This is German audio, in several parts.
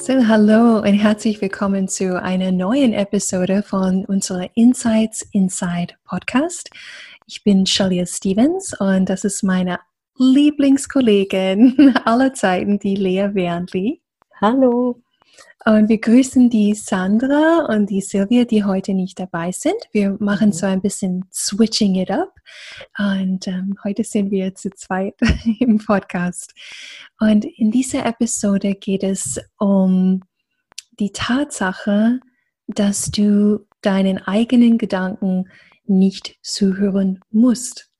So, hallo und herzlich willkommen zu einer neuen Episode von unserer Insights Inside Podcast. Ich bin Shalia Stevens und das ist meine Lieblingskollegin aller Zeiten, die Lea Wernli. Hallo. Und wir grüßen die Sandra und die Silvia, die heute nicht dabei sind. Wir machen mhm. so ein bisschen Switching it up. Und ähm, heute sind wir zu zweit im Podcast. Und in dieser Episode geht es um die Tatsache, dass du deinen eigenen Gedanken nicht zuhören musst.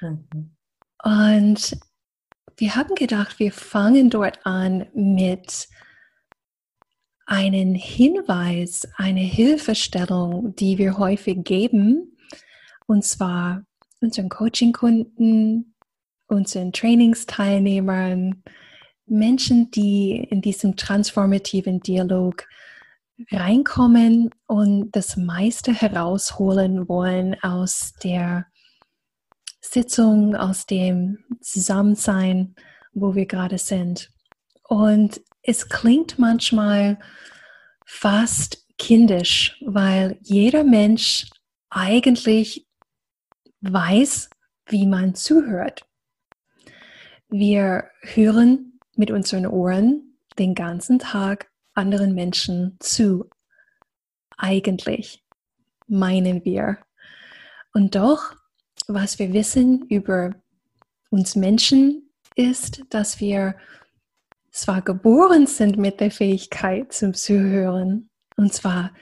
Mhm. Und wir haben gedacht, wir fangen dort an mit einen Hinweis, eine Hilfestellung, die wir häufig geben, und zwar unseren Coaching-Kunden, unseren Trainingsteilnehmern, Menschen, die in diesem transformativen Dialog reinkommen und das meiste herausholen wollen aus der Sitzung, aus dem Zusammensein, wo wir gerade sind. Und es klingt manchmal fast kindisch, weil jeder Mensch eigentlich weiß, wie man zuhört. Wir hören mit unseren Ohren den ganzen Tag anderen Menschen zu. Eigentlich meinen wir. Und doch, was wir wissen über uns Menschen ist, dass wir zwar geboren sind mit der Fähigkeit zum Zuhören, und zwar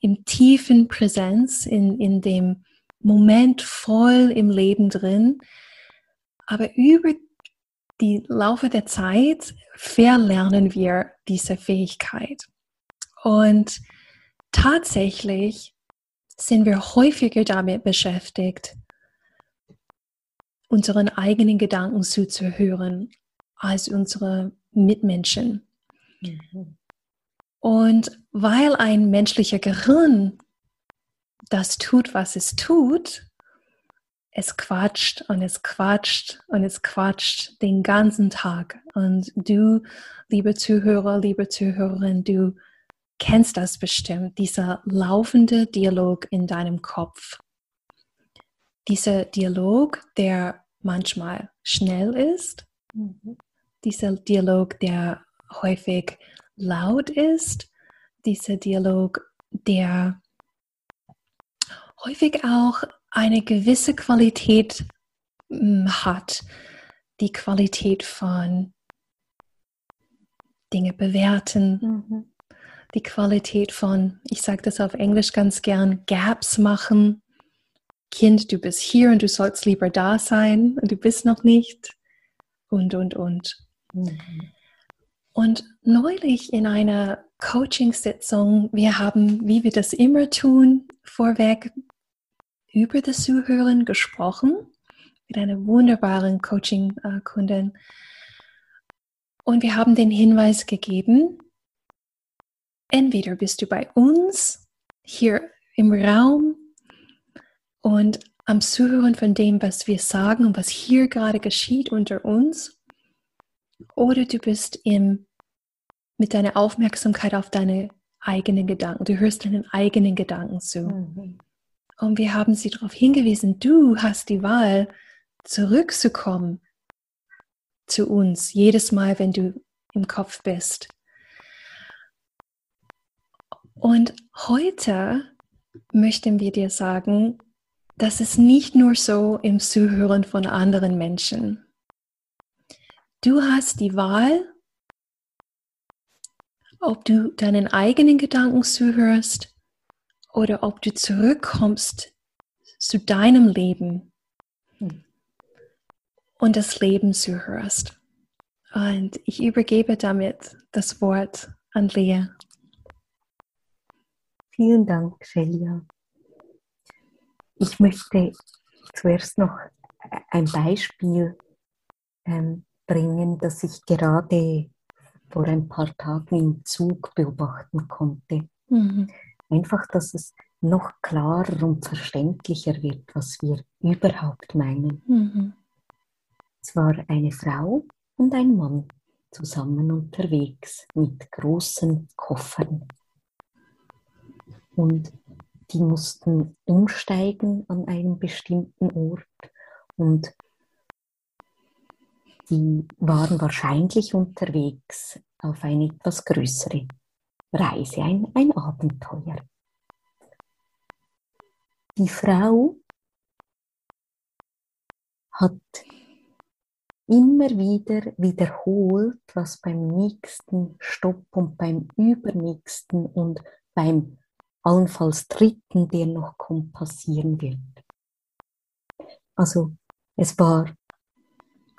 im tiefen Präsenz, in, in dem Moment voll im Leben drin, aber über die Laufe der Zeit verlernen wir diese Fähigkeit. Und tatsächlich sind wir häufiger damit beschäftigt, unseren eigenen Gedanken zuzuhören, als unsere Mitmenschen. Mhm. Und weil ein menschlicher Gehirn das tut, was es tut, es quatscht und es quatscht und es quatscht den ganzen Tag. Und du, liebe Zuhörer, liebe Zuhörerin, du kennst das bestimmt, dieser laufende Dialog in deinem Kopf. Dieser Dialog, der manchmal schnell ist, mhm dieser Dialog, der häufig laut ist, dieser Dialog, der häufig auch eine gewisse Qualität hm, hat, die Qualität von Dinge bewerten, mhm. die Qualität von, ich sage das auf Englisch ganz gern, Gaps machen. Kind, du bist hier und du sollst lieber da sein und du bist noch nicht und, und, und. Mhm. Und neulich in einer Coaching-Sitzung, wir haben, wie wir das immer tun, vorweg über das Zuhören gesprochen mit einer wunderbaren Coaching-Kundin. Und wir haben den Hinweis gegeben, entweder bist du bei uns hier im Raum und am Zuhören von dem, was wir sagen und was hier gerade geschieht unter uns, oder du bist im, mit deiner Aufmerksamkeit auf deine eigenen Gedanken. Du hörst deinen eigenen Gedanken zu. Mhm. Und wir haben sie darauf hingewiesen, du hast die Wahl, zurückzukommen zu uns, jedes Mal, wenn du im Kopf bist. Und heute möchten wir dir sagen, dass es nicht nur so im Zuhören von anderen Menschen. Du hast die Wahl, ob du deinen eigenen Gedanken zuhörst oder ob du zurückkommst zu deinem Leben hm. und das Leben zuhörst. Und ich übergebe damit das Wort Andrea. Vielen Dank, Shelia. Ich möchte zuerst noch ein Beispiel ähm, bringen, das ich gerade vor ein paar Tagen im Zug beobachten konnte. Mhm. Einfach, dass es noch klarer und verständlicher wird, was wir überhaupt meinen. Mhm. Es war eine Frau und ein Mann zusammen unterwegs mit großen Koffern. Und die mussten umsteigen an einem bestimmten Ort und die waren wahrscheinlich unterwegs auf eine etwas größere Reise, ein, ein Abenteuer. Die Frau hat immer wieder wiederholt, was beim nächsten Stopp und beim übernächsten und beim allenfalls dritten, der noch kommt, passieren wird. Also es war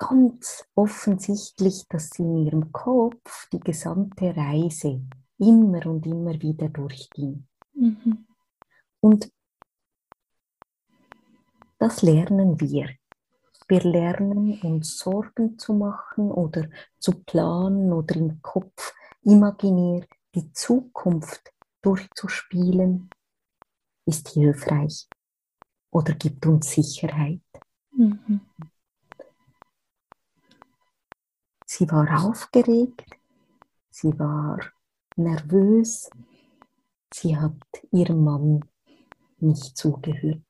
ganz offensichtlich, dass sie in ihrem Kopf die gesamte Reise immer und immer wieder durchging. Mhm. Und das lernen wir. Wir lernen uns Sorgen zu machen oder zu planen oder im Kopf imaginär die Zukunft durchzuspielen, ist hilfreich oder gibt uns Sicherheit. Mhm. Sie war aufgeregt, sie war nervös, sie hat ihrem Mann nicht zugehört.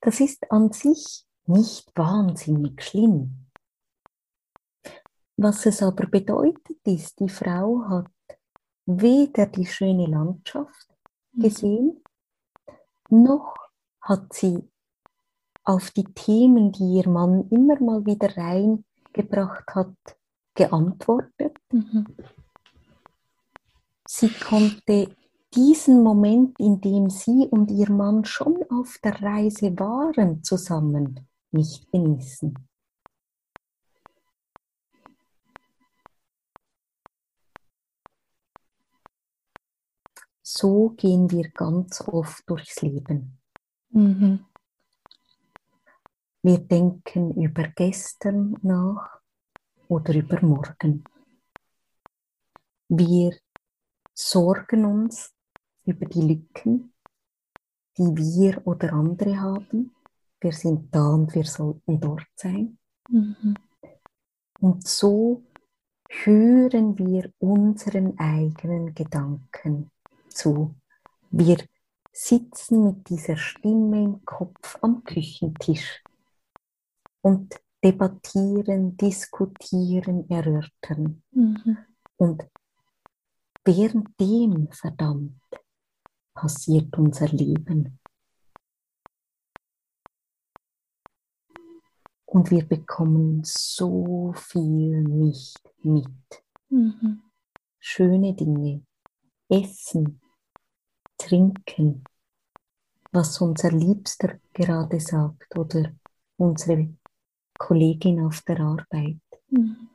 Das ist an sich nicht wahnsinnig schlimm. Was es aber bedeutet ist, die Frau hat weder die schöne Landschaft mhm. gesehen, noch hat sie auf die Themen, die ihr Mann immer mal wieder reingebracht hat, geantwortet. Mhm. Sie konnte diesen Moment, in dem sie und ihr Mann schon auf der Reise waren, zusammen nicht genießen. So gehen wir ganz oft durchs Leben. Mhm. Wir denken über gestern nach oder über morgen. Wir sorgen uns über die Lücken, die wir oder andere haben. Wir sind da und wir sollten dort sein. Mhm. Und so hören wir unseren eigenen Gedanken zu. Wir sitzen mit dieser Stimme im Kopf am Küchentisch und debattieren, diskutieren, erörtern. Mhm. Und währenddem, verdammt, passiert unser Leben. Und wir bekommen so viel nicht mit. Mhm. Schöne Dinge, Essen, trinken, was unser Liebster gerade sagt oder unsere Kollegin auf der Arbeit. Mhm.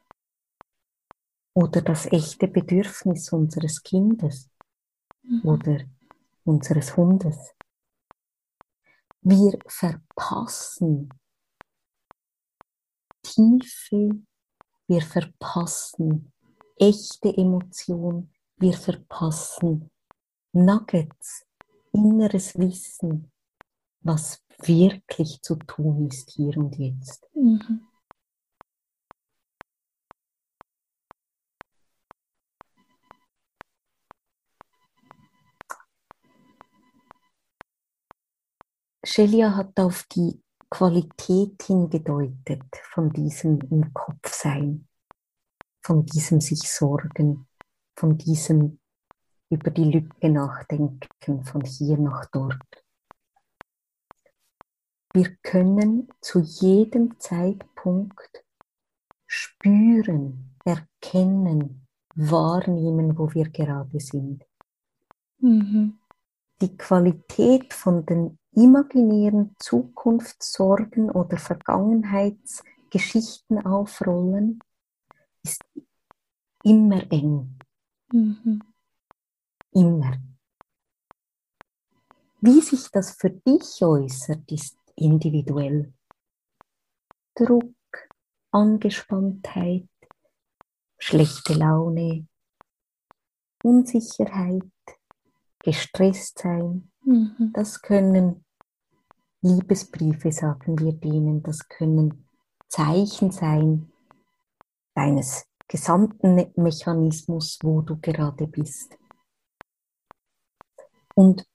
Oder das echte Bedürfnis unseres Kindes mhm. oder unseres Hundes. Wir verpassen Tiefe, wir verpassen echte Emotion, wir verpassen Nuggets, inneres Wissen, was wirklich zu tun ist hier und jetzt. Mhm. Shelia hat auf die Qualität hingedeutet von diesem im Kopf sein, von diesem sich sorgen, von diesem über die Lücke nachdenken, von hier nach dort. Wir können zu jedem Zeitpunkt spüren, erkennen, wahrnehmen, wo wir gerade sind. Mhm. die Qualität von den imaginären Zukunftssorgen oder Vergangenheitsgeschichten aufrollen, ist immer eng. Mhm. Immer. Wie sich das für dich äußert, ist individuell. Druck, Angespanntheit, schlechte Laune, Unsicherheit, gestresst sein. Mhm. Das können Liebesbriefe, sagen wir denen, das können Zeichen sein deines gesamten Mechanismus, wo du gerade bist. Und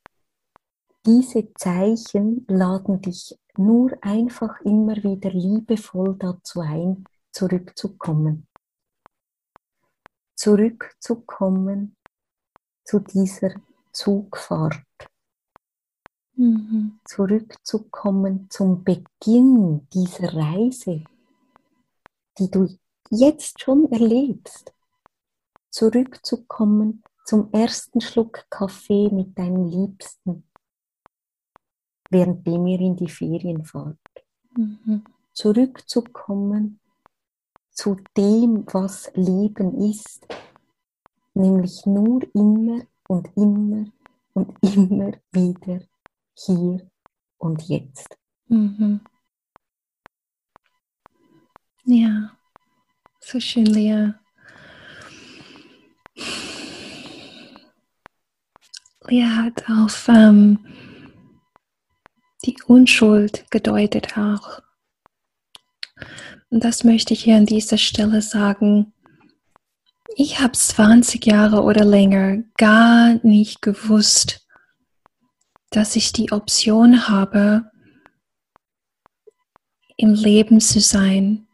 diese Zeichen laden dich nur einfach immer wieder liebevoll dazu ein, zurückzukommen. Zurückzukommen zu dieser Zugfahrt. Mhm. Zurückzukommen zum Beginn dieser Reise, die du jetzt schon erlebst. Zurückzukommen zum ersten Schluck Kaffee mit deinem Liebsten, währenddem ihr in die Ferien fahrt. Mhm. Zurückzukommen zu dem, was Leben ist, nämlich nur immer und immer und immer wieder hier und jetzt. Mhm. Ja, so schön, Lea. Lea hat auf ähm, die Unschuld gedeutet auch. Und das möchte ich hier an dieser Stelle sagen. Ich habe 20 Jahre oder länger gar nicht gewusst, dass ich die Option habe, im Leben zu sein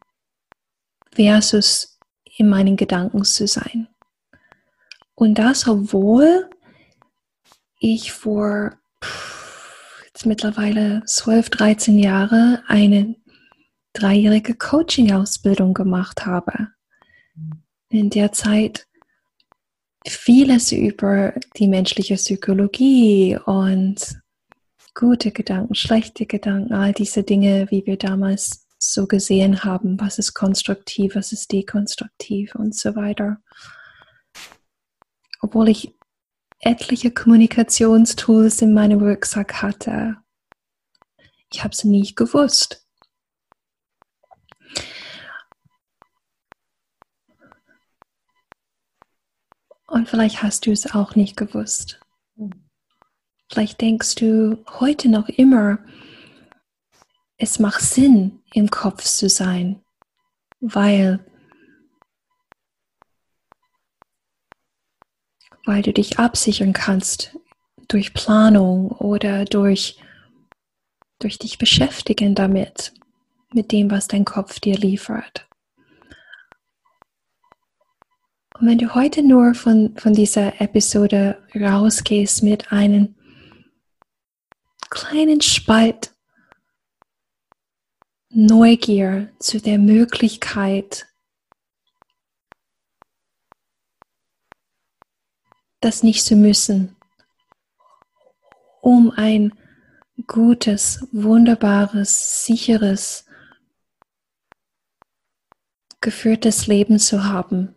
versus in meinen Gedanken zu sein. Und das, obwohl ich vor jetzt mittlerweile 12, 13 Jahre eine dreijährige Coaching-Ausbildung gemacht habe. In der Zeit vieles über die menschliche Psychologie und gute Gedanken, schlechte Gedanken, all diese Dinge, wie wir damals so gesehen haben, was ist konstruktiv, was ist dekonstruktiv und so weiter. Obwohl ich etliche Kommunikationstools in meinem Rucksack hatte, ich habe es nicht gewusst. Und vielleicht hast du es auch nicht gewusst. Vielleicht denkst du heute noch immer, es macht Sinn, im Kopf zu sein, weil, weil du dich absichern kannst durch Planung oder durch, durch dich beschäftigen damit, mit dem, was dein Kopf dir liefert. Und wenn du heute nur von, von dieser Episode rausgehst mit einem kleinen Spalt Neugier zu der Möglichkeit, das nicht zu müssen, um ein gutes, wunderbares, sicheres, geführtes Leben zu haben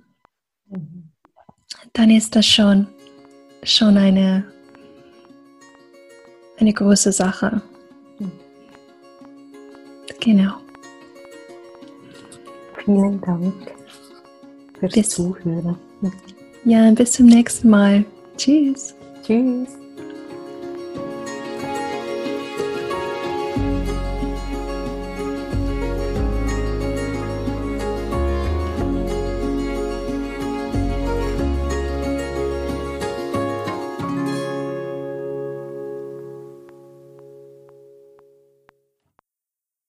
dann ist das schon, schon eine, eine große Sache. Genau. Vielen Dank fürs bis, Zuhören. Ja, bis zum nächsten Mal. Tschüss. Tschüss.